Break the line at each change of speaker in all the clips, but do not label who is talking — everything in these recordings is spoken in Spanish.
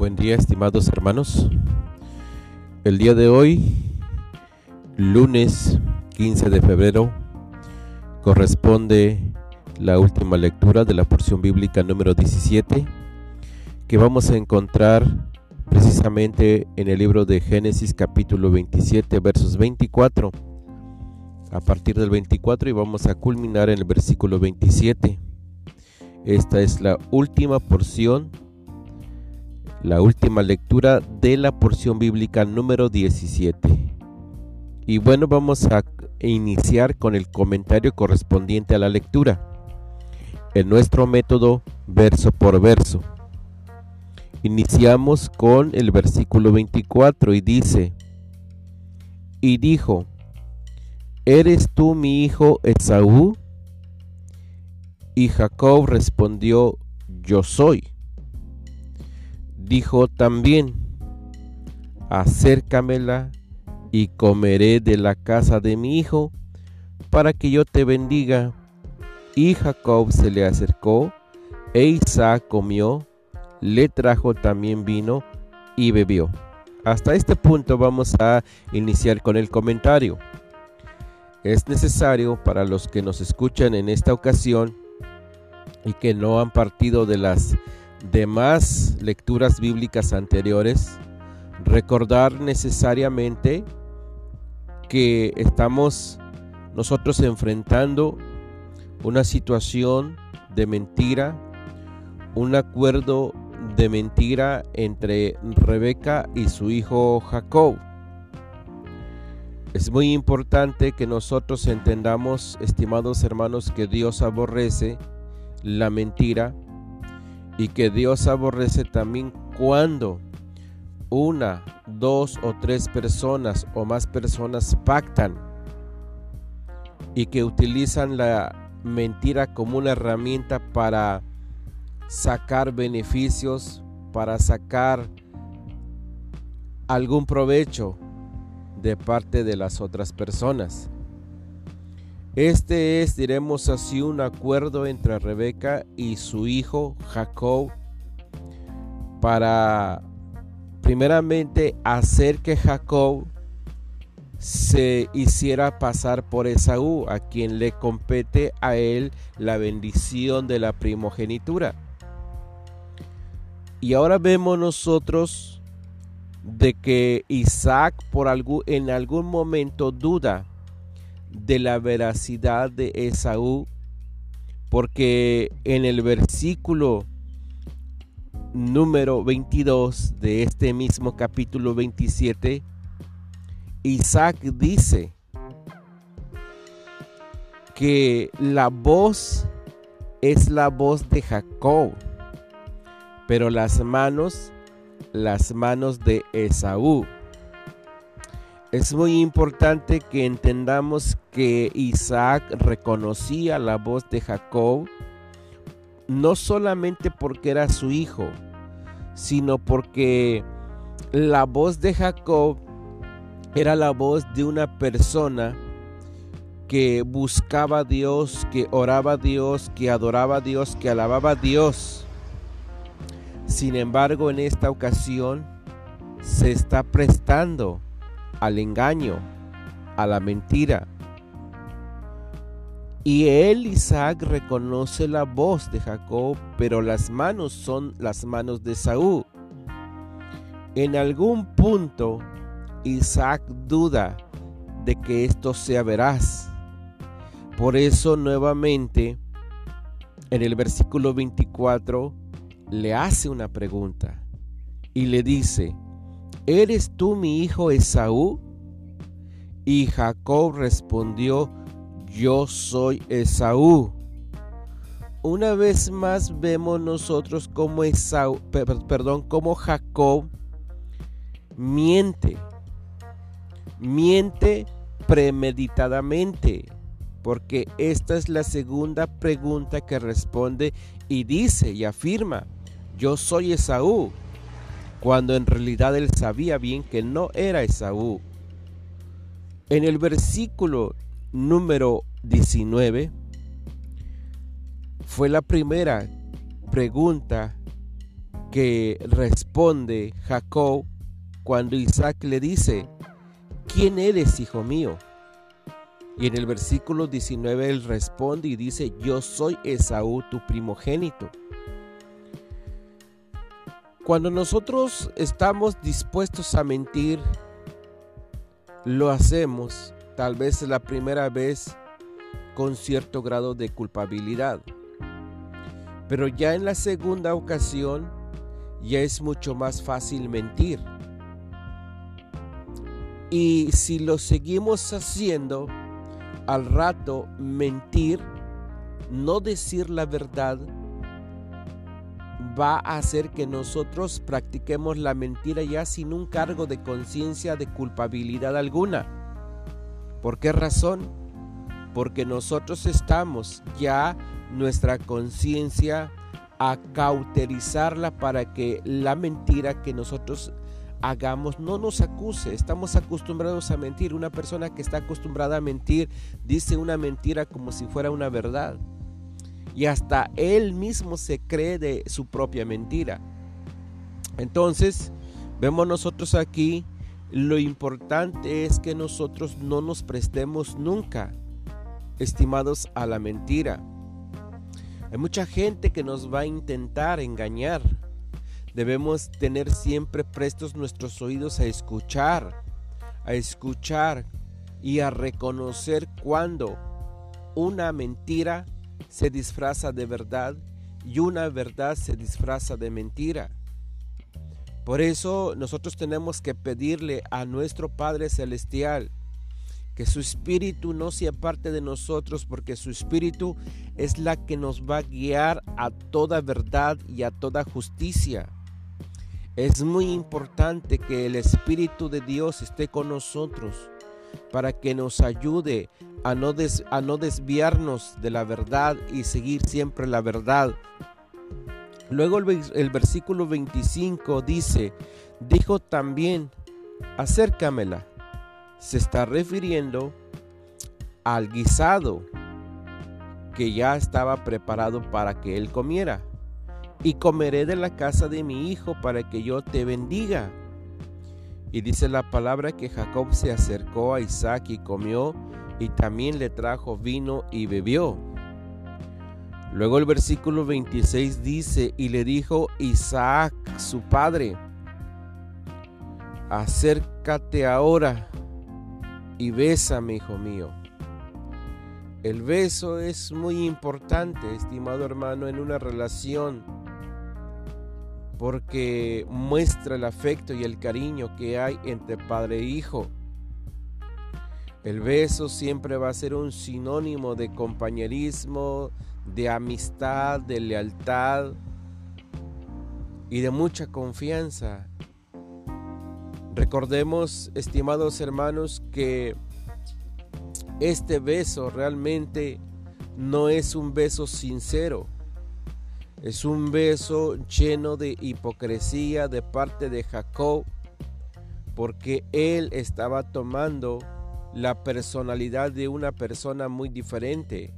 Buen día, estimados hermanos. El día de hoy, lunes 15 de febrero, corresponde la última lectura de la porción bíblica número 17 que vamos a encontrar precisamente en el libro de Génesis capítulo 27 versos 24 a partir del 24 y vamos a culminar en el versículo 27. Esta es la última porción, la última lectura de la porción bíblica número 17. Y bueno, vamos a iniciar con el comentario correspondiente a la lectura, en nuestro método verso por verso. Iniciamos con el versículo 24 y dice, y dijo, ¿Eres tú mi hijo Esaú? Y Jacob respondió, Yo soy. Dijo también, Acércamela y comeré de la casa de mi hijo, para que yo te bendiga. Y Jacob se le acercó, e Isaac comió, le trajo también vino y bebió. Hasta este punto vamos a iniciar con el comentario. Es necesario para los que nos escuchan en esta ocasión y que no han partido de las demás lecturas bíblicas anteriores, recordar necesariamente que estamos nosotros enfrentando una situación de mentira, un acuerdo de mentira entre Rebeca y su hijo Jacob. Es muy importante que nosotros entendamos, estimados hermanos, que Dios aborrece la mentira y que Dios aborrece también cuando una, dos o tres personas o más personas pactan y que utilizan la mentira como una herramienta para sacar beneficios, para sacar algún provecho de parte de las otras personas. Este es, diremos así, un acuerdo entre Rebeca y su hijo Jacob para primeramente hacer que Jacob se hiciera pasar por Esaú, a quien le compete a él la bendición de la primogenitura. Y ahora vemos nosotros de que Isaac por algún, en algún momento duda de la veracidad de Esaú, porque en el versículo número 22 de este mismo capítulo 27, Isaac dice que la voz es la voz de Jacob, pero las manos las manos de Esaú. Es muy importante que entendamos que Isaac reconocía la voz de Jacob no solamente porque era su hijo, sino porque la voz de Jacob era la voz de una persona que buscaba a Dios, que oraba a Dios, que adoraba a Dios, que alababa a Dios. Sin embargo, en esta ocasión se está prestando al engaño, a la mentira. Y él, Isaac, reconoce la voz de Jacob, pero las manos son las manos de Saúl. En algún punto, Isaac duda de que esto sea veraz. Por eso nuevamente, en el versículo 24, le hace una pregunta y le dice, ¿eres tú mi hijo Esaú? Y Jacob respondió, yo soy Esaú. Una vez más vemos nosotros como Esaú, perdón, como Jacob miente. Miente premeditadamente, porque esta es la segunda pregunta que responde y dice y afirma, yo soy Esaú, cuando en realidad él sabía bien que no era Esaú. En el versículo número 19 fue la primera pregunta que responde Jacob cuando Isaac le dice, ¿quién eres, hijo mío? Y en el versículo 19 él responde y dice, yo soy Esaú, tu primogénito. Cuando nosotros estamos dispuestos a mentir, lo hacemos tal vez la primera vez con cierto grado de culpabilidad. Pero ya en la segunda ocasión ya es mucho más fácil mentir. Y si lo seguimos haciendo, al rato mentir, no decir la verdad, va a hacer que nosotros practiquemos la mentira ya sin un cargo de conciencia de culpabilidad alguna. ¿Por qué razón? Porque nosotros estamos ya nuestra conciencia a cauterizarla para que la mentira que nosotros hagamos no nos acuse. Estamos acostumbrados a mentir. Una persona que está acostumbrada a mentir dice una mentira como si fuera una verdad. Y hasta él mismo se cree de su propia mentira. Entonces, vemos nosotros aquí, lo importante es que nosotros no nos prestemos nunca, estimados, a la mentira. Hay mucha gente que nos va a intentar engañar Debemos tener siempre prestos nuestros oídos a escuchar, a escuchar y a reconocer cuando una mentira se disfraza de verdad y una verdad se disfraza de mentira. Por eso nosotros tenemos que pedirle a nuestro Padre Celestial que su espíritu no sea parte de nosotros porque su espíritu es la que nos va a guiar a toda verdad y a toda justicia. Es muy importante que el Espíritu de Dios esté con nosotros para que nos ayude a no, a no desviarnos de la verdad y seguir siempre la verdad. Luego el, el versículo 25 dice, dijo también, acércamela. Se está refiriendo al guisado que ya estaba preparado para que él comiera y comeré de la casa de mi hijo para que yo te bendiga. Y dice la palabra que Jacob se acercó a Isaac y comió, y también le trajo vino y bebió. Luego el versículo 26 dice, y le dijo Isaac, su padre, acércate ahora y bésame, hijo mío. El beso es muy importante, estimado hermano, en una relación porque muestra el afecto y el cariño que hay entre padre e hijo. El beso siempre va a ser un sinónimo de compañerismo, de amistad, de lealtad y de mucha confianza. Recordemos, estimados hermanos, que este beso realmente no es un beso sincero es un beso lleno de hipocresía de parte de Jacob, porque él estaba tomando la personalidad de una persona muy diferente.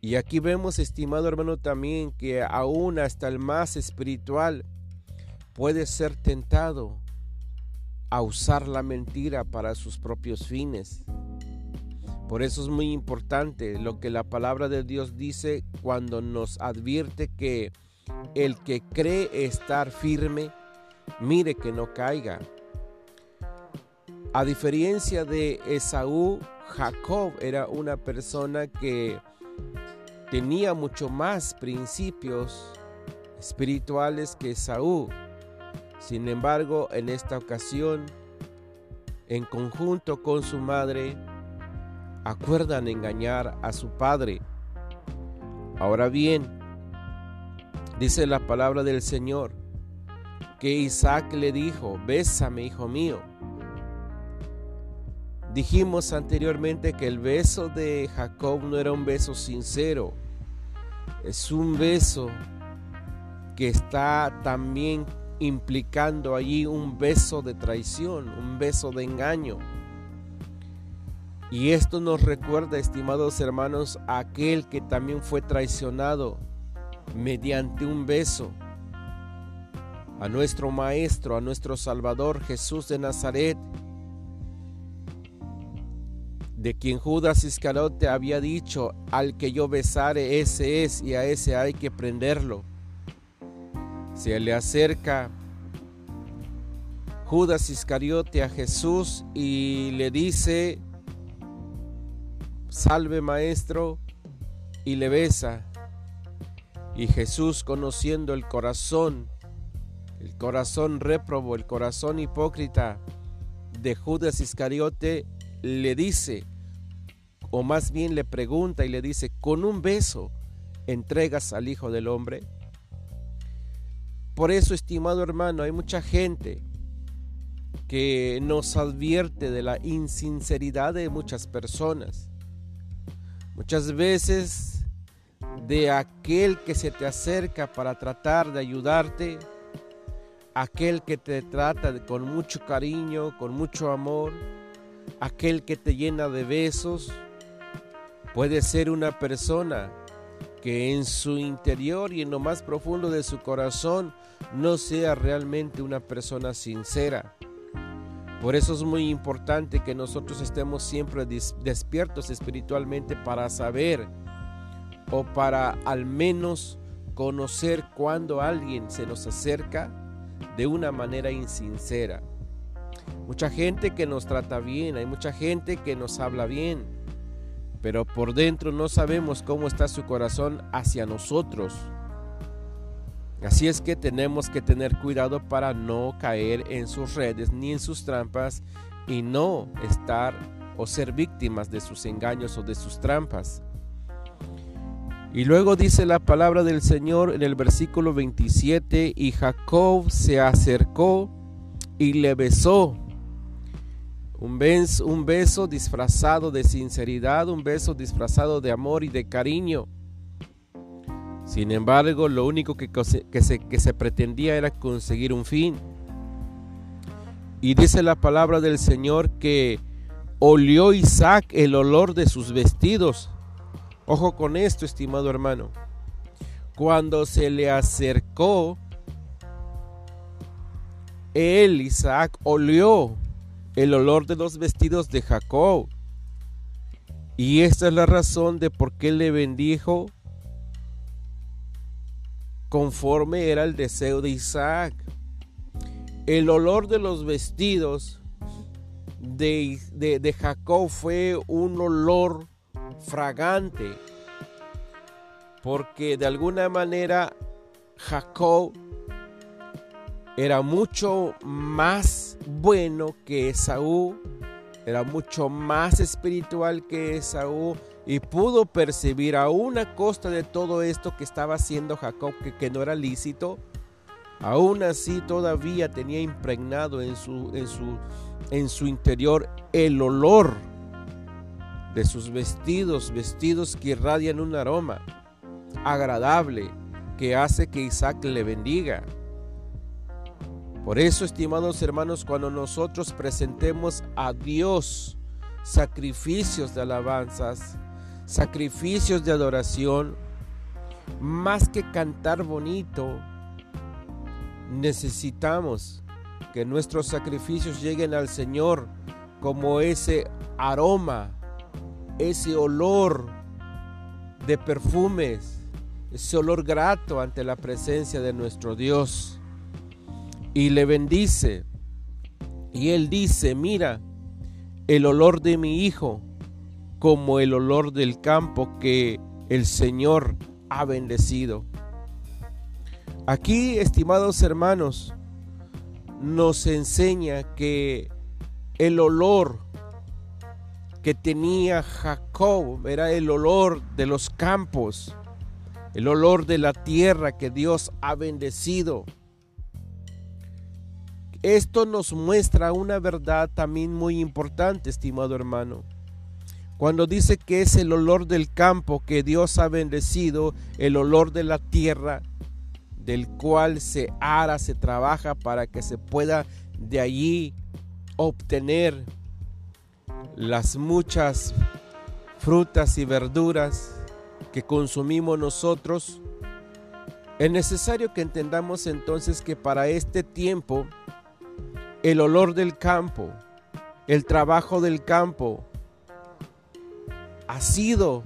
Y aquí vemos, estimado hermano, también que aún hasta el más espiritual puede ser tentado a usar la mentira para sus propios fines. Por eso es muy importante lo que la palabra de Dios dice cuando nos advierte que el que cree estar firme, mire que no caiga. A diferencia de Esaú, Jacob era una persona que tenía mucho más principios espirituales que Esaú. Sin embargo, en esta ocasión, en conjunto con su madre, acuerdan engañar a su padre. Ahora bien, dice la palabra del Señor, que Isaac le dijo, bésame, hijo mío. Dijimos anteriormente que el beso de Jacob no era un beso sincero, es un beso que está también implicando allí un beso de traición, un beso de engaño. Y esto nos recuerda, estimados hermanos, a aquel que también fue traicionado mediante un beso. a nuestro Maestro, a nuestro Salvador Jesús de Nazaret, de quien Judas Iscariote había dicho, al que yo besare, ese es, y a ese hay que prenderlo. Se le acerca Judas Iscariote a Jesús y le dice, salve maestro, y le besa. Y Jesús, conociendo el corazón, el corazón réprobo, el corazón hipócrita de Judas Iscariote, le dice, o más bien le pregunta y le dice, ¿con un beso entregas al Hijo del Hombre? Por eso, estimado hermano, hay mucha gente que nos advierte de la insinceridad de muchas personas. Muchas veces de aquel que se te acerca para tratar de ayudarte, aquel que te trata con mucho cariño, con mucho amor, aquel que te llena de besos, puede ser una persona que en su interior y en lo más profundo de su corazón no sea realmente una persona sincera. Por eso es muy importante que nosotros estemos siempre despiertos espiritualmente para saber o para al menos conocer cuando alguien se nos acerca de una manera insincera. Mucha gente que nos trata bien, hay mucha gente que nos habla bien, pero por dentro no sabemos cómo está su corazón hacia nosotros. Así es que tenemos que tener cuidado para no caer en sus redes ni en sus trampas y no estar o ser víctimas de sus engaños o de sus trampas. Y luego dice la palabra del Señor en el versículo 27, y Jacob se acercó y le besó. Un beso, un beso disfrazado de sinceridad, un beso disfrazado de amor y de cariño. Sin embargo, lo único que, se, pretendía era conseguir un fin. Y dice la palabra del Señor que olió Isaac el olor de sus vestidos. Ojo con esto, estimado hermano. Cuando se le acercó, él, Isaac, olió el olor de los vestidos de Jacob. Y esta es la razón de por qué le bendijo conforme era el deseo de Isaac. El olor de los vestidos de, Jacob fue un olor fragante, porque de alguna manera Jacob era mucho más bueno que Esaú, era mucho más espiritual que Esaú, y pudo percibir a una costa de todo esto que estaba haciendo Jacob, que, no era lícito, aún así todavía tenía impregnado en su, en, su, en su interior el olor de sus vestidos, vestidos que irradian un aroma agradable que hace que Isaac le bendiga. Por eso, estimados hermanos, cuando nosotros presentemos a Dios sacrificios de alabanzas, sacrificios de adoración, más que cantar bonito, necesitamos que nuestros sacrificios lleguen al Señor como ese aroma, ese olor de perfumes, ese olor grato ante la presencia de nuestro Dios. Y le bendice. Y él dice, mira, el olor de mi hijo como el olor del campo que el Señor ha bendecido. Aquí, estimados hermanos, nos enseña que el olor que tenía Jacob era el olor de los campos, el olor de la tierra que Dios ha bendecido. Esto nos muestra una verdad también muy importante, estimado hermano. Cuando dice que es el olor del campo que Dios ha bendecido, el olor de la tierra, del cual se ara, se trabaja para que se pueda de allí obtener las muchas frutas y verduras que consumimos nosotros. Es necesario que entendamos entonces que para este tiempo el olor del campo, el trabajo del campo, ha sido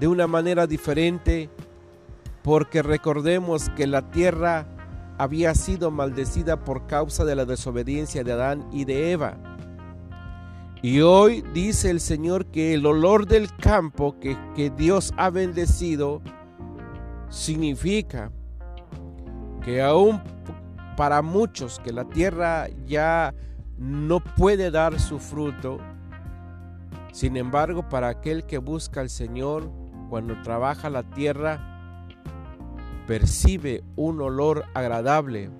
de una manera diferente porque recordemos que la tierra había sido maldecida por causa de la desobediencia de Adán y de Eva. Y hoy dice el Señor que el olor del campo que, Dios ha bendecido significa que aún para muchos que la tierra ya no puede dar su fruto, sin embargo para aquel que busca al Señor, cuando trabaja la tierra, percibe un olor agradable,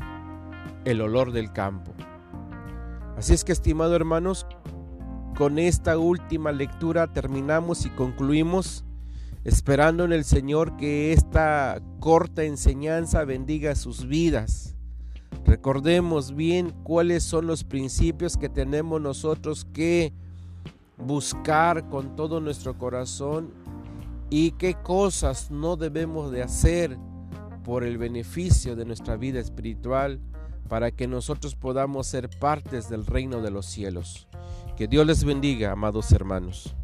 el olor del campo. Así es que, estimados hermanos, con esta última lectura terminamos y concluimos esperando en el Señor que esta corta enseñanza bendiga sus vidas. Recordemos bien cuáles son los principios que tenemos nosotros que buscar con todo nuestro corazón y qué cosas no debemos de hacer por el beneficio de nuestra vida espiritual para que nosotros podamos ser partes del reino de los cielos. Que Dios les bendiga, amados hermanos.